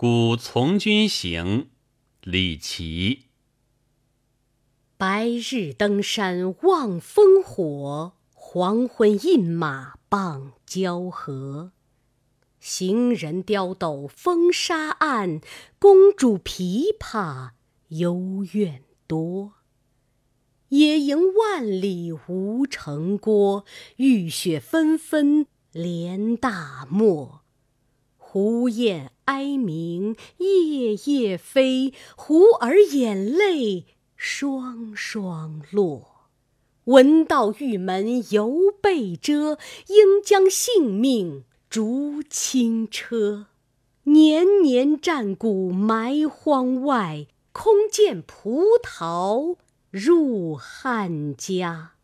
故从军行，李琦。白日登山望烽火，黄昏饮马傍交河。行人刁斗风沙暗，公主琵琶幽怨多。野营万里无城郭，浴血纷纷连大漠。胡雁哀鸣夜夜飞，胡儿眼泪双双落。闻道玉门犹被遮，应将性命逐轻车。年年战鼓埋荒外，空见葡萄入汉家。